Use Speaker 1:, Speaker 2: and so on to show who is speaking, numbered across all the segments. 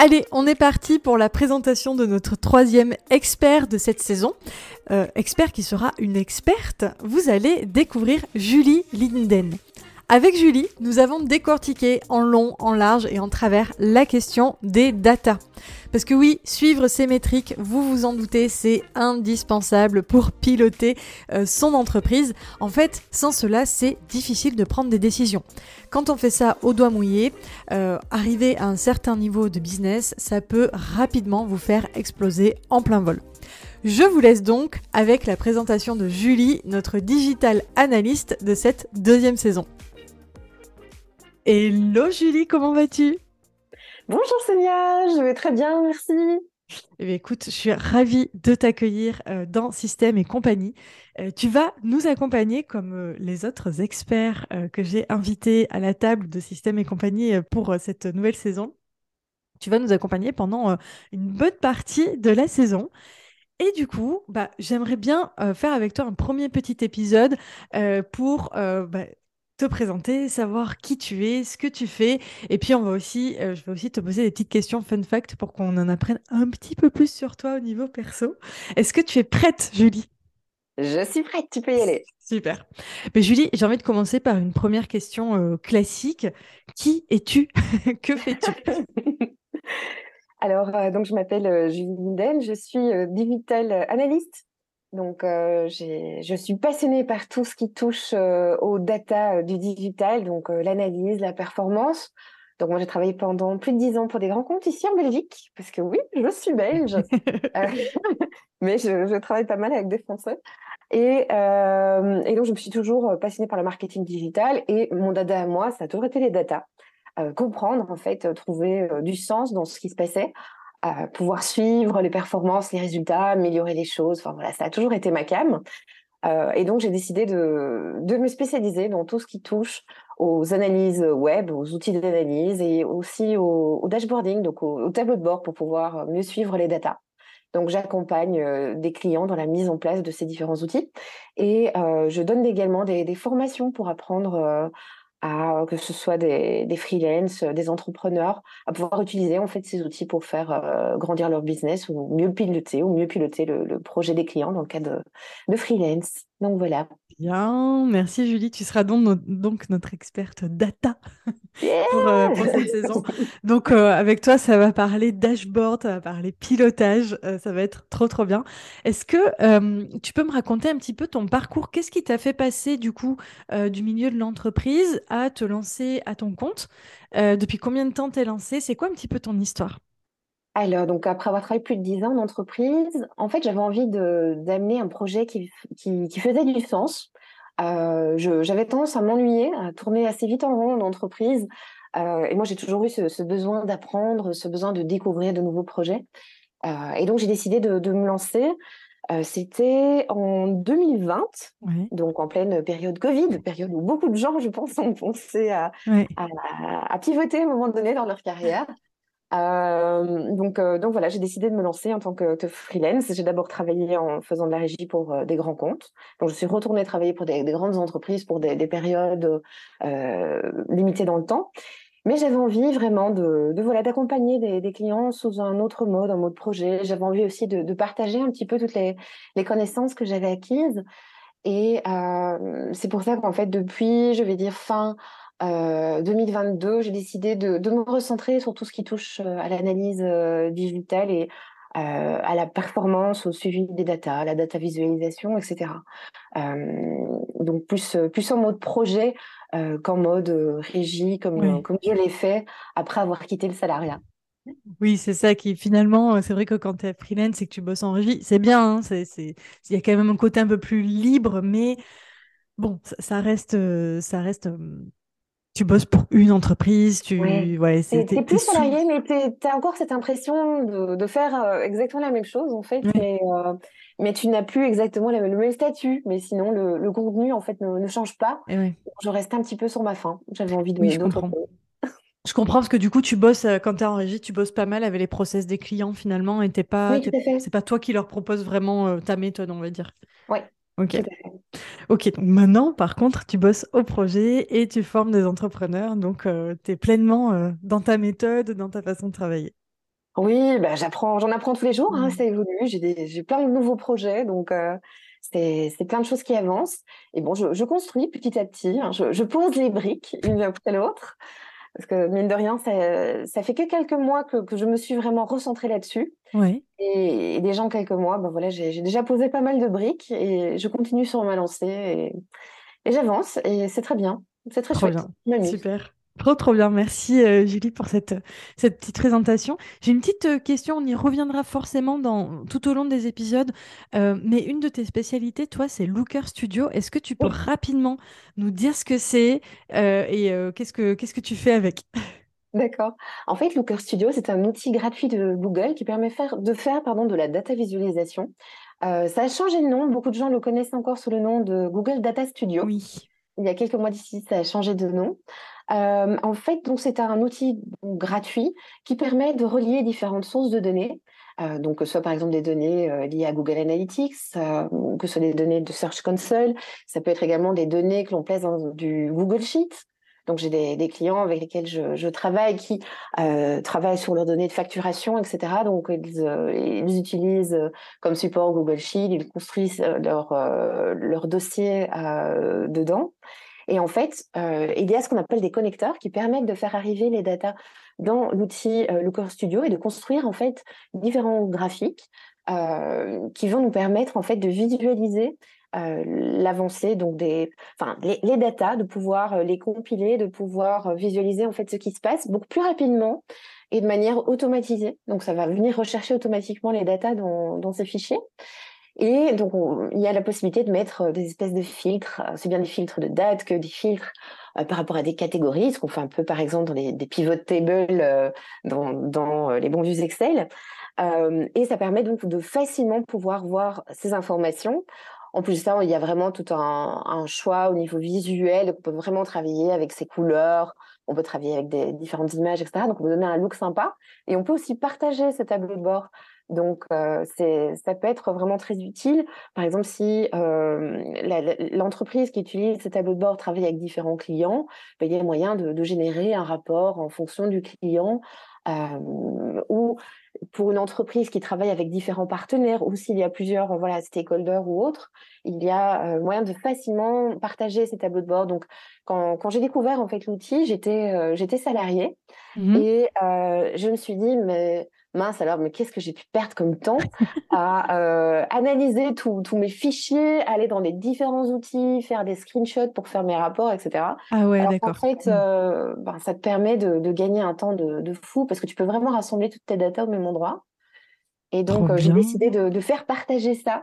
Speaker 1: Allez, on est parti pour la présentation de notre troisième expert de cette saison. Euh, expert qui sera une experte. Vous allez découvrir Julie Linden. Avec Julie, nous avons décortiqué en long, en large et en travers la question des data. Parce que oui, suivre ces métriques, vous vous en doutez, c'est indispensable pour piloter euh, son entreprise. En fait, sans cela, c'est difficile de prendre des décisions. Quand on fait ça au doigt mouillé, euh, arriver à un certain niveau de business, ça peut rapidement vous faire exploser en plein vol. Je vous laisse donc avec la présentation de Julie, notre digital analyste de cette deuxième saison. Hello Julie, comment vas-tu?
Speaker 2: Bonjour Sonia, je vais très bien, merci.
Speaker 1: Eh écoute, je suis ravie de t'accueillir euh, dans Système et compagnie. Euh, tu vas nous accompagner comme euh, les autres experts que j'ai invités à la table de Système et compagnie pour cette nouvelle saison. Tu vas nous accompagner pendant une bonne partie de la saison. Et du coup, bah, j'aimerais bien faire avec toi un premier petit épisode pour bah, te présenter, savoir qui tu es, ce que tu fais. Et puis, on va aussi, euh, je vais aussi te poser des petites questions fun fact pour qu'on en apprenne un petit peu plus sur toi au niveau perso. Est-ce que tu es prête, Julie?
Speaker 2: Je suis prête, tu peux y aller.
Speaker 1: Super. Mais Julie, j'ai envie de commencer par une première question euh, classique. Qui es-tu? Que fais-tu?
Speaker 2: Alors, euh, donc je m'appelle Julie Linden, je suis digital analyste donc, euh, je suis passionnée par tout ce qui touche euh, aux data euh, du digital, donc euh, l'analyse, la performance. Donc, moi, j'ai travaillé pendant plus de dix ans pour des grands comptes ici en Belgique, parce que oui, je suis belge, mais je, je, travaille pas mal avec des Français. Et, et, donc, je me suis toujours passionnée par le marketing digital et mon dada à moi, ça a toujours été les data. comprendre, en fait, trouver du sens dans ce qui se passait pouvoir suivre les performances, les résultats, améliorer les choses. Enfin voilà, ça a toujours été ma cam. Euh, et donc j'ai décidé de, de me spécialiser dans tout ce qui touche aux analyses web, aux outils d'analyse et aussi au, dashboarding, donc au, au, tableau de bord pour pouvoir mieux suivre les datas. Donc j'accompagne euh, des clients dans la mise en place de ces différents outils et euh, je donne également des, des, formations pour apprendre à que ce soit des, des freelances, des entrepreneurs, à pouvoir utiliser en fait ces outils pour faire euh, grandir leur business ou mieux piloter ou mieux piloter le, le projet des clients dans le cas de, de freelance. Donc voilà.
Speaker 1: Bien, merci Julie. Tu seras donc, donc notre experte data pour, euh, pour, cette saison. Donc euh, avec toi, ça va parler dashboard, ça va parler pilotage, euh, ça va être trop trop bien. Est-ce que euh, tu peux me raconter un petit peu ton parcours? Qu'est-ce qui t'a fait passer du coup du milieu de l'entreprise à te lancer à ton compte? Depuis combien de temps t'es lancé C'est quoi un petit peu ton histoire?
Speaker 2: Alors, donc après avoir travaillé plus de 10 ans en entreprise, en fait, j'avais envie d'amener un projet qui, qui, qui, faisait du sens. Euh, j'avais tendance à m'ennuyer, à tourner assez vite en rond en entreprise. Euh, et moi, j'ai toujours eu ce, ce besoin d'apprendre, ce besoin de découvrir de nouveaux projets. Euh, et donc, j'ai décidé de, de, me lancer. C'était en 2020, oui. donc en pleine période Covid, période où beaucoup de gens, je pense, ont pensé à, oui. à, à pivoter à un moment donné dans leur carrière. Euh, donc, euh, donc voilà, j'ai décidé de me lancer en tant que, freelance. J'ai d'abord travaillé en faisant de la régie pour euh, des grands comptes. Donc, je suis retournée travailler pour des, des grandes entreprises pour des, des périodes limitées dans le temps. Mais j'avais envie vraiment de, voilà d'accompagner des, clients sous un autre mode, un mode projet. J'avais envie aussi de, partager un petit peu toutes les, connaissances que j'avais acquises. Et c'est pour ça qu'en fait, depuis, je vais dire fin euh, 2022, j'ai décidé de, de, me recentrer sur tout ce qui touche euh, à l'analyse euh, digitale et euh, à la performance, au suivi des datas, à la data visualisation, etc. Euh, donc plus plus en mode projet qu'en mode régie, comme oui. comme je l'ai fait après avoir quitté le salariat.
Speaker 1: Oui, c'est ça qui finalement, c'est vrai que quand tu es freelance et que tu bosses en régie, c'est bien, hein, il y a quand même un côté un peu plus libre, mais bon, ça reste, ça reste tu bosses pour une entreprise, tu
Speaker 2: ouais, ouais c'est plus salarié, mais tu as encore cette impression de, de faire euh, exactement la même chose en fait, ouais. mais, euh, mais tu n'as plus exactement le même statut. Mais sinon, le, contenu, en fait, ne, change pas.
Speaker 1: Et
Speaker 2: Je reste un petit peu sur ma faim. J'avais envie de...
Speaker 1: Oui, je comprends. Je comprends parce que du coup, tu bosses, euh, quand tu es en régie, tu bosses pas mal avec les process des clients finalement et t'es pas, c'est pas toi qui leur propose vraiment euh, ta méthode, on va dire.
Speaker 2: Oui.
Speaker 1: Ok. Ok, donc maintenant, par contre, tu bosses au projet et tu formes des entrepreneurs, donc euh, tu es pleinement dans ta méthode, dans ta façon de travailler.
Speaker 2: Oui, bah, j'apprends, j'en apprends tous les jours, hein, ça évolue, j'ai, j'ai plein de nouveaux projets, donc c'est, c'est plein de choses qui avancent. Et bon, je, je construis petit à petit, hein, je, je pose les briques une après l'autre. Parce que mine de rien, ça, ça fait que quelques mois que, que je me suis vraiment recentrée là-dessus.
Speaker 1: Oui.
Speaker 2: Et, déjà en quelques mois, ben voilà, j'ai déjà posé pas mal de briques et je continue sur ma lancée et, et j'avance et c'est très bien. C'est très chouette.
Speaker 1: bien. Super. Trop, trop bien. Merci, euh, Julie, pour cette, cette petite présentation. J'ai une petite euh, question, on y reviendra forcément dans, tout au long des épisodes, euh, mais une de tes spécialités, toi, c'est Looker Studio. Est-ce que tu peux rapidement nous dire ce que c'est et qu'est-ce que qu'est-ce que tu fais avec?
Speaker 2: D'accord. En fait, Looker Studio, c'est un outil gratuit de Google qui permet faire, de faire pardon, de la data visualisation. ça a changé de nom. Beaucoup de gens le connaissent encore sous le nom de Google Data Studio.
Speaker 1: Oui.
Speaker 2: Il y a quelques mois d'ici, ça a changé de nom. Euh, en fait, donc c'est un outil gratuit qui permet de relier différentes sources de données. Euh, donc, que ce soit par exemple des données euh, liées à Google Analytics, que ce soit des données de Search Console, ça peut être également des données que l'on place dans du Google Sheet. Donc, j'ai des, clients avec lesquels je, travaille qui travaillent sur leurs données de facturation, etc. Donc, ils, utilisent comme support Google Sheet, ils construisent leur, leur dossier dedans. Et en fait, euh, il y a ce qu'on appelle des connecteurs qui permettent de faire arriver les datas dans l'outil euh, Looker Studio et de construire en fait différents graphiques euh, qui vont nous permettre en fait de visualiser l'avancée donc des enfin les, les de pouvoir les compiler de pouvoir visualiser en fait ce qui se passe beaucoup plus rapidement et de manière automatisée. Donc ça va venir rechercher automatiquement les datas dans, dans ces fichiers et donc, il y a la possibilité de mettre euh, des espèces de filtres. Euh, c'est bien des filtres de date que des filtres euh, par rapport à des catégories, ce qu'on fait un peu, par exemple, dans des pivot tables, dans, les bons vues Excel. et ça permet donc de facilement pouvoir voir ces informations. En plus de ça, il y a vraiment tout un, un choix au niveau visuel. On peut vraiment travailler avec ses couleurs, on peut travailler avec des différentes images, etc. Donc, on peut donner un look sympa. Et on peut aussi partager ce tableau de bord donc, euh, ça peut être vraiment très utile. Par exemple, si euh, l'entreprise qui utilise ce tableau de bord travaille avec différents clients, ben, il y a moyen de, générer un rapport en fonction du client. Euh, ou pour une entreprise qui travaille avec différents partenaires, ou s'il y a plusieurs voilà, stakeholders ou autres, il y a moyen de facilement partager ces tableaux de bord. Donc, quand, j'ai découvert en fait l'outil, j'étais j'étais salariée mmh et je me suis dit, mais mince alors, mais qu'est-ce que j'ai pu perdre comme temps à euh, analyser tous mes fichiers, aller dans les différents outils, faire des screenshots pour faire mes rapports, etc.
Speaker 1: Ah ouais, d'accord.
Speaker 2: En fait, mmh. euh, ben, ça te permet de, gagner un temps de, fou parce que tu peux vraiment rassembler toutes tes datas au même endroit. Et donc, euh, j'ai décidé de, faire partager ça.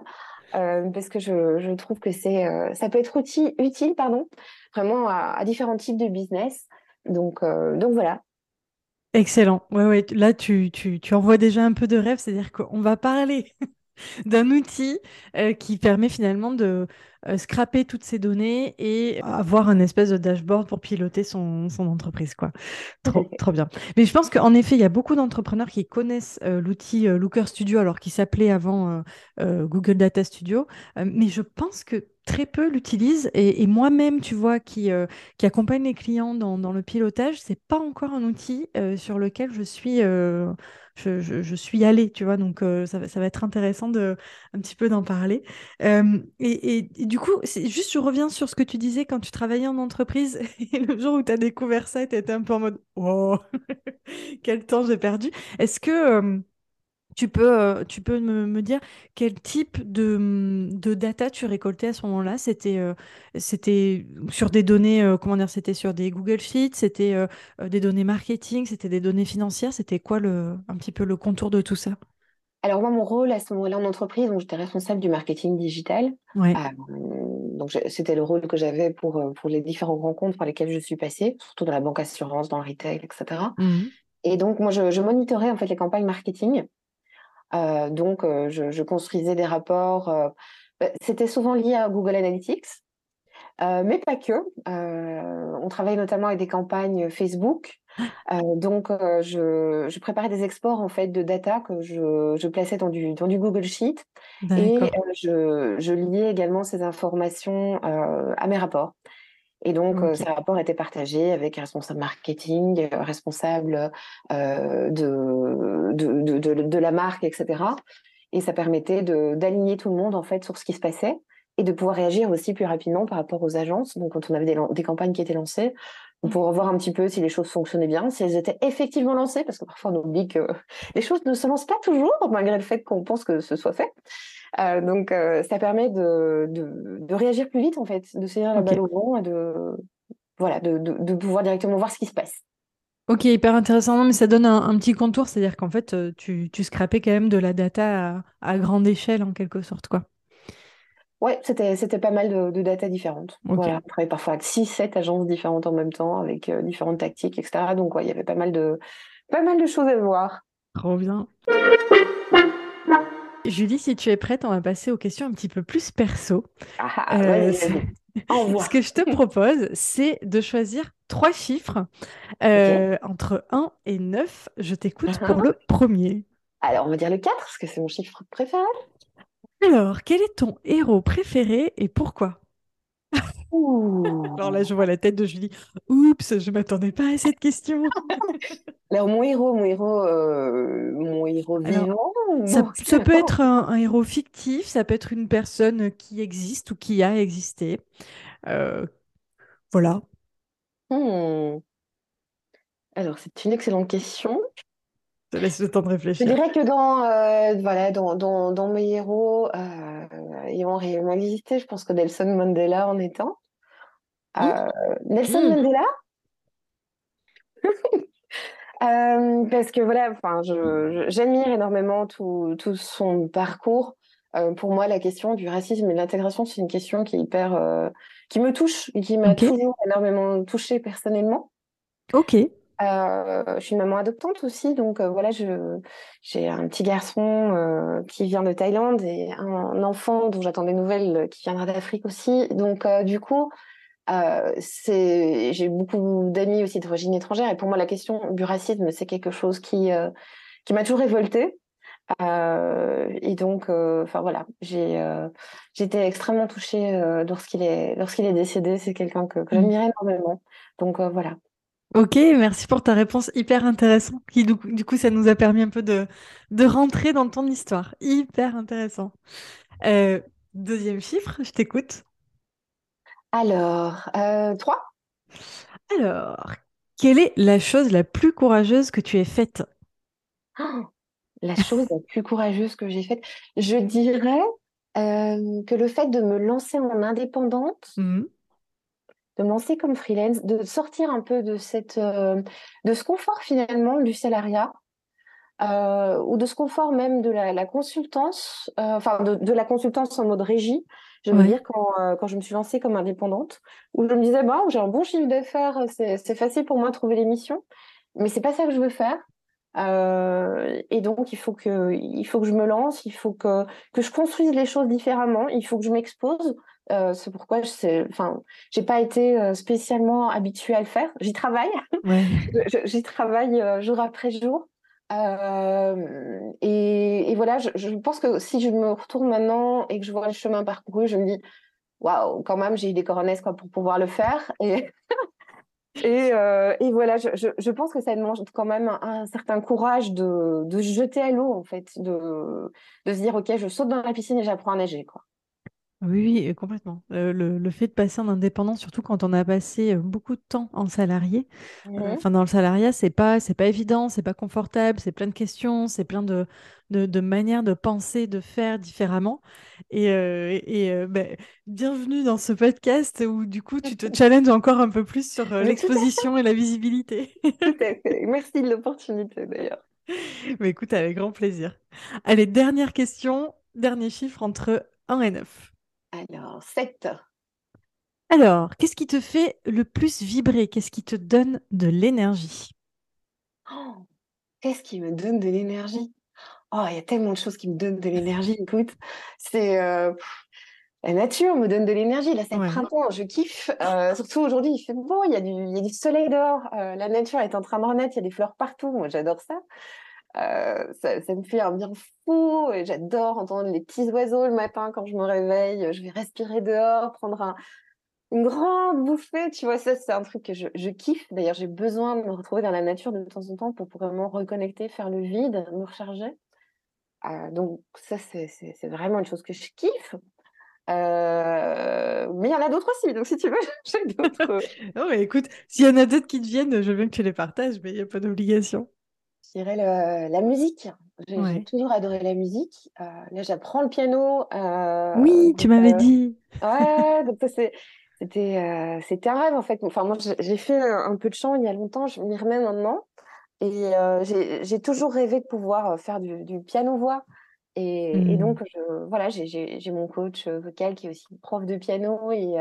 Speaker 2: parce que je, trouve que c'est ça peut être utile, utile pardon, vraiment à, différents types de business. Donc, donc voilà,
Speaker 1: Excellent. Ouais, ouais. Là, tu, tu, tu envoies déjà un peu de rêve, c'est-à-dire qu'on va parler d'un outil euh, qui permet finalement de euh, scraper toutes ces données et avoir un espèce de dashboard pour piloter son, son entreprise. Quoi. Trop, trop bien. Mais je pense qu'en effet, il y a beaucoup d'entrepreneurs qui connaissent euh, l'outil Looker Studio, alors qu'il s'appelait avant Google Data Studio. mais je pense que très peu l'utilisent. Et, moi-même, tu vois, qui, qui accompagne les clients dans, le pilotage, c'est pas encore un outil sur lequel je suis je, suis allée, tu vois, donc euh, ça, va être intéressant de un petit peu d'en parler. Euh, et, du coup, juste je reviens sur ce que tu disais quand tu travaillais en entreprise et le jour où tu as découvert ça, tu étais un peu en mode Oh, quel temps j'ai perdu. Est-ce que euh, tu peux, euh, tu peux me, dire quel type de, de, data tu récoltais à ce moment-là? C'était euh, c'était sur des données, euh, comment dire, c'était sur des Google Sheets, c'était des données marketing, c'était des données financières, c'était quoi le, un petit peu le contour de tout ça?
Speaker 2: Alors moi, mon rôle à ce moment-là en entreprise, donc j'étais responsable du marketing digital. donc c'était le rôle que j'avais pour, pour les différents rencontres par lesquelles je suis passée, surtout dans la banque assurance, dans le retail, etc. Mmh et donc moi, je, je monitorais en fait les campagnes marketing donc, je, je, construisais des rapports. Bah, c'était souvent lié à Google Analytics. Euh, mais pas que. Euh, on travaille notamment avec des campagnes Facebook. Euh, donc, je, je, préparais des exports en fait de data que je, je plaçais dans du, dans du Google Sheet et je, liais également ces informations à mes rapports. Et donc, ces rapports étaient partagés avec responsable marketing, responsable de, de, de, de, la marque, etc. Et ça permettait d'aligner tout le monde en fait sur ce qui se passait et de pouvoir réagir aussi plus rapidement par rapport aux agences. Donc, quand on avait des, campagnes qui étaient lancées, pour voir un petit peu si les choses fonctionnaient bien, si elles étaient effectivement lancées, parce que parfois on oublie que les choses ne se lancent pas toujours, malgré le fait qu'on pense que ce soit fait. Euh, donc, euh, ça permet de, de, réagir plus vite, en fait, de saisir la balle au vent et de, voilà, de, de, pouvoir directement voir ce qui se passe.
Speaker 1: Ok, hyper intéressant, mais ça donne un, petit contour, c'est-à-dire qu'en fait, euh, tu, tu scrapais quand même de la data à, à grande échelle, en quelque sorte, quoi.
Speaker 2: Ouais, c'était, c'était pas mal de, data différentes. Voilà, on travaillait parfois avec 6, 7 agences différentes en même temps, avec euh, différentes tactiques, etc. Donc, ouais, il y avait pas mal, de, pas mal de choses à voir.
Speaker 1: Trop bien. Julie, si tu es prête, on va passer aux questions un petit peu plus perso.
Speaker 2: Ah, ah euh,
Speaker 1: Ce que je te propose, c'est de choisir trois chiffres euh, entre 1 et 9. Je t'écoute pour le premier.
Speaker 2: Alors, on va dire le 4, parce que c'est mon chiffre préféré.
Speaker 1: Alors, quel est ton héros préféré et pourquoi? Alors là, je vois la tête de Julie. Oups, je m'attendais pas à cette question.
Speaker 2: Alors, mon héros, mon héros, euh, mon héros vivant.
Speaker 1: ça, peut être un, héros fictif, ça peut être une personne qui existe ou qui a existé. Euh, voilà.
Speaker 2: Hmm. Alors, c'est une excellente question
Speaker 1: te laisse le temps de réfléchir.
Speaker 2: Je dirais que dans, euh, voilà, dans, dans, dans, mes héros euh, ayant réellement existé, je pense que Nelson Mandela en étant. Euh, Nelson mmh. Mandela? Euh, Parce que voilà, enfin, j'admire énormément tout, tout, son parcours. pour moi, la question du racisme et de l'intégration, c'est une question qui est hyper, qui me touche, et qui m'a toujours énormément touchée personnellement.
Speaker 1: Ok.
Speaker 2: Euh, je suis maman adoptante aussi, donc euh, voilà, j'ai un petit garçon euh, qui vient de Thaïlande et un enfant dont j'attends des nouvelles qui viendra d'Afrique aussi. Donc du coup, c'est j'ai beaucoup d'amis aussi d'origine étrangère et pour moi la question du racisme c'est quelque chose qui qui m'a toujours révoltée. et donc, enfin voilà, j'ai j'étais extrêmement touchée lorsqu'il est lorsqu'il est décédé. C'est quelqu'un que, que mmh. j'admirais énormément. Donc voilà.
Speaker 1: Ok, merci pour ta réponse hyper intéressante. Qui, du, coup, ça nous a permis un peu de, de rentrer dans ton histoire. Hyper intéressant. Euh, deuxième chiffre, je t'écoute.
Speaker 2: Alors, euh, 3.
Speaker 1: Alors, quelle est la chose la plus courageuse que tu aies faite?
Speaker 2: Oh, La chose la plus courageuse que j'ai faite, je dirais euh, que le fait de me lancer en indépendante, mmh de me lancer comme freelance, de sortir un peu de cette, euh, de ce confort finalement du salariat. Euh, ou de ce confort même de la, consultance, euh, enfin de, la consultance en mode régie. Je veux dire quand, quand je me suis lancée comme indépendante, où je me disais j'ai un bon chiffre d'affaires, c'est facile pour moi de trouver les missions, mais c'est pas ça que je veux faire. et donc il faut que il faut que je me lance, il faut que que je construise les choses différemment, il faut que je m'expose euh, c'est pourquoi je enfin, j'ai pas été euh, spécialement habituée à le faire. J'y travaille, j'y travaille euh, jour après jour. Et, et, voilà, je, pense que si je me retourne maintenant et que je vois le chemin parcouru, je me dis waouh, quand même, j'ai eu des coronesses quoi pour pouvoir le faire. Et, et, et, voilà, je, je, pense que ça demande quand même un, certain courage de, de jeter à l'eau en fait, de, de se dire ok, je saute dans la piscine et j'apprends à nager quoi.
Speaker 1: Oui, complètement. Euh, le, fait de passer en indépendant, surtout quand on a passé euh, beaucoup de temps en salarié, euh, enfin dans le salariat, c'est pas c'est pas évident, c'est pas confortable, c'est plein de questions, c'est plein de, de, manières de penser, de faire différemment. Et, et, ben, bienvenue dans ce podcast où du coup tu te challenges encore un peu plus sur l'exposition et la visibilité.
Speaker 2: Merci de l'opportunité d'ailleurs.
Speaker 1: Mais écoute, avec grand plaisir. Allez, dernière question, dernier chiffre entre 1 et 9.
Speaker 2: Alors, 7.
Speaker 1: Alors, qu'est-ce qui te fait le plus vibrer? Qu'est-ce qui te donne de l'énergie?
Speaker 2: Oh, Qu'est-ce qui me donne de l'énergie? Oh, il y a tellement de choses qui me donnent de l'énergie. Écoute, c'est la nature me donne de l'énergie. Là, c'est le printemps, je kiffe. surtout aujourd'hui, il fait beau, il y a du, il y a du soleil dehors. la nature est en train de renaître, il y a des fleurs partout. Moi, j'adore ça. Ça. ça. me fait un bien fou. J'adore entendre les petits oiseaux le matin quand je me réveille. Je vais respirer dehors, prendre un, une grande bouffée, tu vois, ça c'est un truc que je, je kiffe. D'ailleurs, j'ai besoin de me retrouver dans la nature de temps en temps pour vraiment reconnecter, faire le vide, me recharger. Euh, donc ça, c'est vraiment une chose que je kiffe. Euh, mais il y en a d'autres aussi, donc si tu veux, j'ai d'autres.
Speaker 1: non, mais écoute, s'il y en a d'autres qui te viennent, je veux bien que tu les partages, mais il n'y a pas d'obligation.
Speaker 2: Je dirais la musique. J'ai toujours adoré la musique. Euh, là, j'apprends le piano.
Speaker 1: oui, tu m'avais dit.
Speaker 2: Ouais, donc c'était euh, c'était un rêve en fait. Enfin moi j'ai fait un, peu de chant il y a longtemps, je m'y remets maintenant et euh, j'ai toujours rêvé de pouvoir euh, faire du, piano voix. Et, mmh. donc voilà j'ai mon coach vocal qui est aussi prof de piano et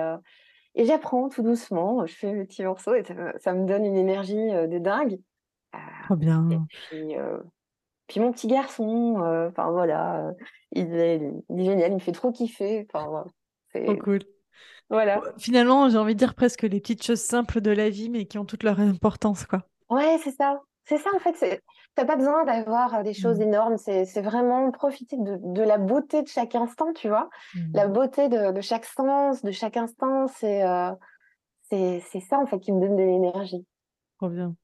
Speaker 2: et j'apprends tout doucement. Je fais mes petits morceaux et ça, me donne une énergie de dingue.
Speaker 1: Trop bien. Et
Speaker 2: puis, puis mon petit garçon, enfin voilà, il est, il, est, génial, il me fait trop kiffer. Enfin,
Speaker 1: trop cool.
Speaker 2: Voilà.
Speaker 1: Finalement, j'ai envie de dire presque les petites choses simples de la vie, mais qui ont toute leur importance, quoi.
Speaker 2: Ouais, c'est ça. C'est ça, en fait. T'as pas besoin d'avoir euh, des choses mmh. énormes. C'est vraiment profiter de, la beauté de chaque instant, tu vois. Mmh. La beauté de, chaque sens, de chaque instant. Euh, c'est c'est ça, en fait, qui me donne de l'énergie.
Speaker 1: Trop bien.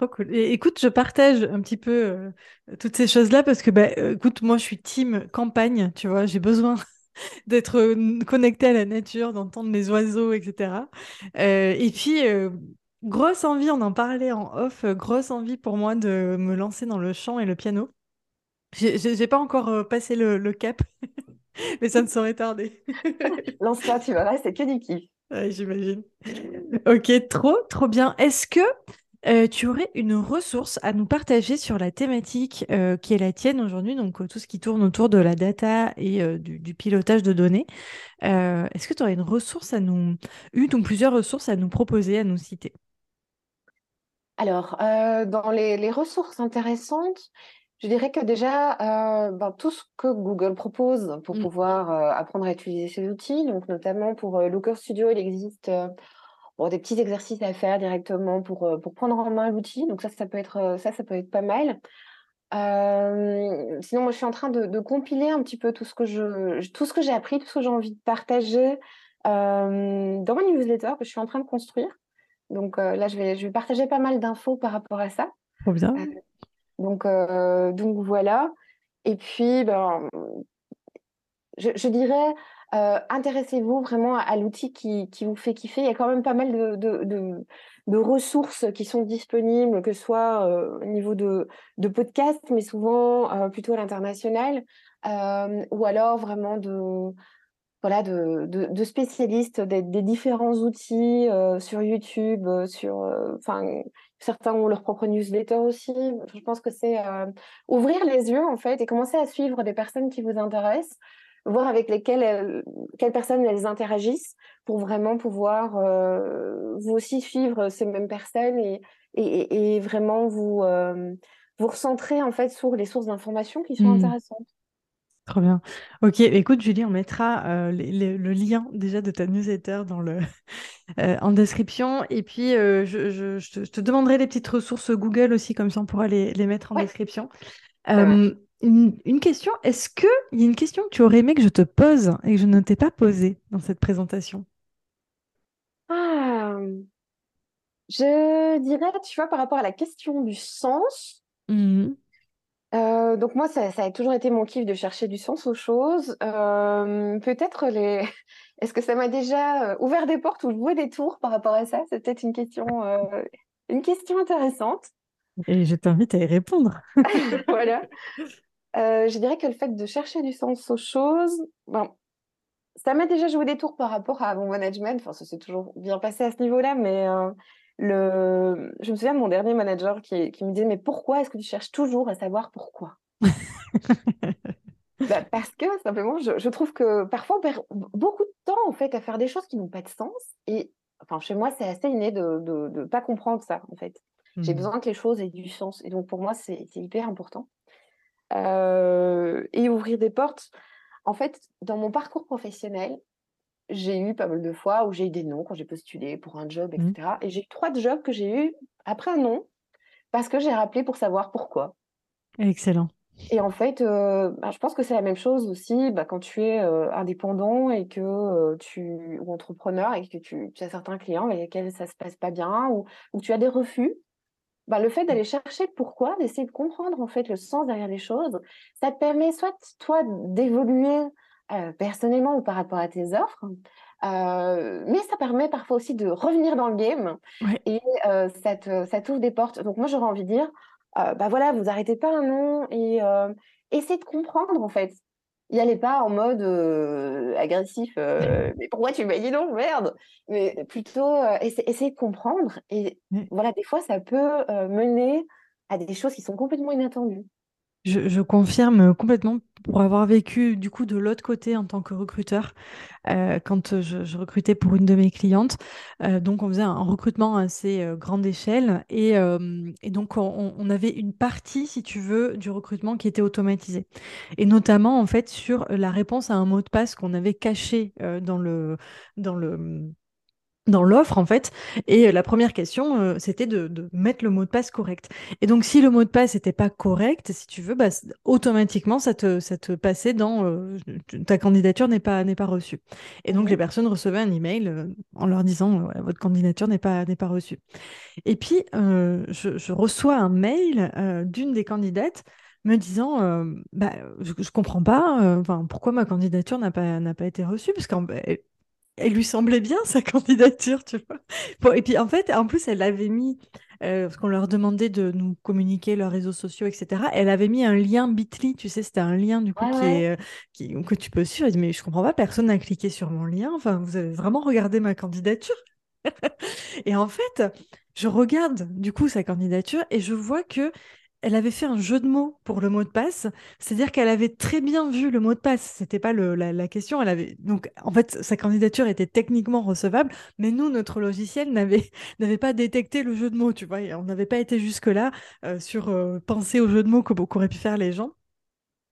Speaker 1: Trop cool. Et écoute, je partage un petit peu euh, toutes ces choses-là parce que, bah, écoute, moi, je suis team campagne, tu vois. J'ai besoin d'être euh, connecté à la nature, d'entendre les oiseaux, etc. Euh, et puis, euh, grosse envie, on en parlait en off, grosse envie pour moi de me lancer dans le chant et le piano. J'ai pas encore passé le, cap, mais ça ne saurait tarder.
Speaker 2: Lance-toi, tu vas c'est que du kiff.
Speaker 1: J'imagine. Ok, trop, trop bien. Est-ce que euh, tu aurais une ressource à nous partager sur la thématique euh, qui est la tienne aujourd'hui, donc euh, tout ce qui tourne autour de la data et du, pilotage de données. Est-ce que tu aurais une ressource à nous, une ou plusieurs ressources à nous proposer, à nous citer?
Speaker 2: Alors, dans les, ressources intéressantes, je dirais que déjà, ben, tout ce que Google propose pour mmh. pouvoir apprendre à utiliser ces outils, donc notamment pour Looker Studio, il existe des petits exercices à faire directement pour, euh, pour prendre en main l'outil. Donc ça, ça peut être, euh, ça, ça peut être pas mal. Euh, sinon, moi, je suis en train de, compiler un petit peu tout ce que je, tout ce que j'ai appris, tout ce que j'ai envie de partager dans ma newsletter que je suis en train de construire. Donc là, je vais, je vais partager pas mal d'infos par rapport à ça.
Speaker 1: Trop bien.
Speaker 2: donc, donc voilà. Et puis, ben, je, je dirais, euh, intéressez-vous vraiment à, l'outil qui, vous fait kiffer. Il y a quand même pas mal de, ressources qui sont disponibles, que ce soit euh, au niveau de, podcasts, mais souvent euh, plutôt à l'international, ou alors vraiment de, voilà, de, spécialistes des, différents outils sur YouTube, sur, certains ont leur propre newsletter aussi. Je pense que c'est ouvrir les yeux en fait et commencer à suivre des personnes qui vous intéressent voir avec lesquelles quelles personnes elles interagissent pour vraiment pouvoir euh, vous aussi suivre ces mêmes personnes et, et, vraiment vous, euh, vous recentrer en fait sur les sources d'informations qui sont mmh. intéressantes.
Speaker 1: Trop bien. Ok, écoute Julie, on mettra euh, le lien déjà de ta newsletter dans le, en description. Et puis, je, je, te, demanderai les petites ressources Google aussi, comme ça on pourra les, les mettre en description. Une, question, est-ce qu'il y a une question que tu aurais aimé que je te pose et que je ne t'ai pas posée dans cette présentation?
Speaker 2: Ah, Je dirais, tu vois, par rapport à la question du sens, mmh euh, donc moi, ça, a toujours été mon kiff de chercher du sens aux choses. Euh, peut-être les... Est-ce que ça m'a déjà euh, ouvert des portes ou joué des tours par rapport à ça? C'est peut-être une question, une question intéressante.
Speaker 1: Et je t'invite à y répondre.
Speaker 2: voilà. Euh, je dirais que le fait de chercher du sens aux choses, bon, ça m'a déjà joué des tours par rapport à mon management. Enfin, ça s'est toujours bien passé à ce niveau-là, mais euh, le... je me souviens de mon dernier manager qui, qui me disait Mais pourquoi est-ce que tu cherches toujours à savoir pourquoi? Bah, Parce que simplement, je, je, trouve que parfois on perd beaucoup de temps en fait à faire des choses qui n'ont pas de sens. Et enfin, chez moi, c'est assez inné de ne pas comprendre ça en fait. J'ai mmh. besoin que les choses aient du sens. Et donc, pour moi, c'est hyper important. Et ouvrir des portes. En fait, dans mon parcours professionnel, j'ai eu pas mal de fois où j'ai eu des noms quand j'ai postulé pour un job, etc. Mmh. Et j'ai eu trois jobs que j'ai eu après un nom parce que j'ai rappelé pour savoir pourquoi.
Speaker 1: Excellent.
Speaker 2: Et en fait, bah, je pense que c'est la même chose aussi bah, quand tu es indépendant et que tu ou entrepreneur et que tu, as certains clients avec lesquels ça se passe pas bien ou, ou tu as des refus. Bah, le fait d'aller chercher pourquoi, d'essayer de comprendre en fait le sens derrière les choses, ça te permet soit toi d'évoluer personnellement ou par rapport à tes offres, mais ça permet parfois aussi de revenir dans le game et ça t'ouvre des portes. Donc moi j'aurais envie de dire, bah voilà, vous arrêtez pas un nom et essayez de comprendre en fait. Y allez pas en mode agressif, mais pourquoi tu m'as dit non, merde. Mais plutôt essayez de comprendre. Et voilà, des fois ça peut mener à des choses qui sont complètement inattendues.
Speaker 1: Je, confirme complètement pour avoir vécu du coup de l'autre côté en tant que recruteur euh, quand je, recrutais pour une de mes clientes. Euh, donc on faisait un, recrutement assez euh, grande échelle et, donc on, avait une partie, si tu veux, du recrutement qui était automatisée. Et notamment en fait sur la réponse à un mot de passe qu'on avait caché dans le dans le dans l'offre en fait. Et la première question, euh, c'était de, mettre le mot de passe correct. Et donc si le mot de passe n'était pas correct, si tu veux, bah, automatiquement ça te, ça te passait dans euh, ta candidature n'est pas n'est pas reçue. Et donc les personnes recevaient un email euh, en leur disant votre candidature n'est pas n'est pas reçue. Et puis je, reçois un mail d'une des candidates me disant bah, je, je comprends pas enfin pourquoi ma candidature n'a pas n'a pas été reçue parce qu'en elle lui semblait bien sa candidature, tu vois. et puis en fait, en plus, elle avait mis, euh, parce qu'on leur demandait de nous communiquer leurs réseaux sociaux, etc. Elle avait mis un lien Bitly, tu sais, c'était un lien du coup qui est, euh, qui, que tu peux suivre. Mais je comprends pas, personne n'a cliqué sur mon lien. Enfin, vous avez vraiment regardé ma candidature? et en fait, je regarde du coup sa candidature et je vois que elle avait fait un jeu de mots pour le mot de passe, c'est-à-dire qu'elle avait très bien vu le mot de passe. C'était pas la, question. Elle avait donc en fait sa candidature était techniquement recevable, mais nous notre logiciel n'avait pas détecté le jeu de mots. Tu vois, on n'avait pas été jusque là euh, sur euh, penser au jeu de mots qu'auraient pu faire les gens.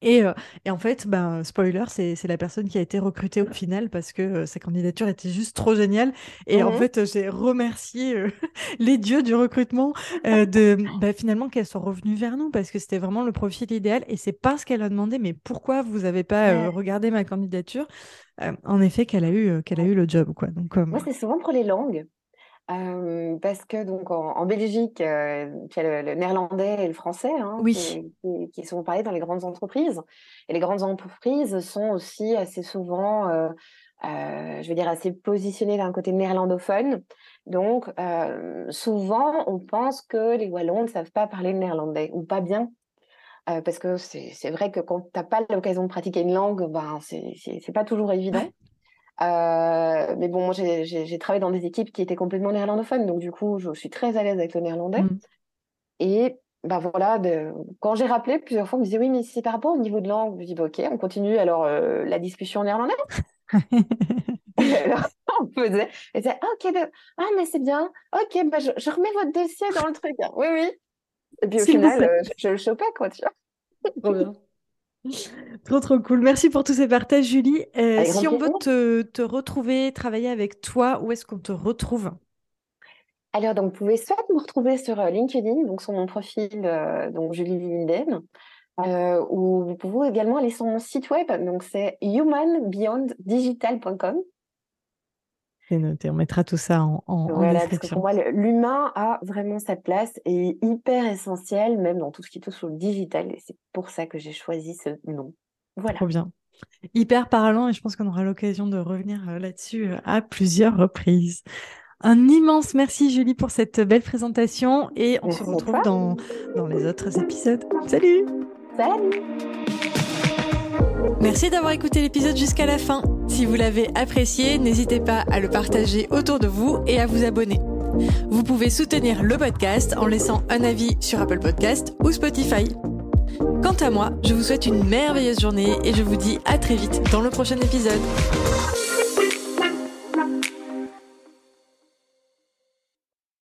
Speaker 1: Et, euh, et, en fait, ben, spoiler, c'est la personne qui a été recrutée au final parce que euh, sa candidature était juste trop géniale. Et en mmh fait, j'ai remercié euh, les dieux du recrutement de bah, finalement qu'elle soit revenue vers nous parce que c'était vraiment le profil idéal. Et c'est parce qu'elle a demandé, mais pourquoi vous n'avez pas regardé ma candidature? En effet, qu'elle a eu qu'elle a eu le job, quoi. Donc,
Speaker 2: moi, c'est souvent pour les langues parce que donc en, Belgique, euh, il y a le, néerlandais et le français hein, qui, qui, sont parlés dans les grandes entreprises. Et les grandes entreprises sont aussi assez souvent, euh, je veux dire, assez positionnées d'un côté néerlandophone. Donc souvent, on pense que les Wallons ne savent pas parler le néerlandais ou pas bien. parce que c'est vrai que quand tu n'as pas l'occasion de pratiquer une langue, ben, c'est pas toujours évident. Euh, mais bon, moi, j'ai travaillé dans des équipes qui étaient complètement néerlandophones, donc du coup, je suis très à l'aise avec le néerlandais. Mmh. Et ben voilà, de... quand j'ai rappelé plusieurs fois, on me disait oui, mais c'est par rapport au niveau de langue. Je dis bah, ok, on continue alors euh, la discussion en néerlandais. alors, on faisait, et c'est ah, ok, ah mais c'est bien, ok, bah, je, je, remets votre dossier dans le truc. Oui, oui. Et puis au final, euh, je, je, le chopais quoi, tu vois.
Speaker 1: Trop bien. Trop trop cool. Merci pour tous ces partages, Julie. Euh, si on veut te, retrouver, travailler avec toi, où est-ce qu'on te retrouve?
Speaker 2: Alors, donc, vous pouvez soit me retrouver sur euh, LinkedIn, donc sur mon profil, euh, donc Julie Linden, ou vous pouvez également aller sur mon site web, donc c'est humanbeyonddigital.com.
Speaker 1: C'est noté, on mettra tout ça en, en,
Speaker 2: voilà, Parce que pour moi, l'humain a vraiment sa place et est hyper essentiel, même dans tout ce qui touche au digital. Et c'est pour ça que j'ai choisi ce nom. Voilà.
Speaker 1: Trop bien. Hyper parlant et je pense qu'on aura l'occasion de revenir euh, là-dessus euh, à plusieurs reprises. Un immense merci Julie pour cette belle présentation et on se retrouve dans, dans les autres épisodes. Salut
Speaker 2: Salut
Speaker 1: Merci d'avoir écouté l'épisode jusqu'à la fin. Si vous l'avez apprécié, n'hésitez pas à le partager autour de vous et à vous abonner. Vous pouvez soutenir le podcast en laissant un avis sur Apple Podcast ou Spotify. Quant à moi, je vous souhaite une merveilleuse journée et je vous dis à très vite dans le prochain épisode.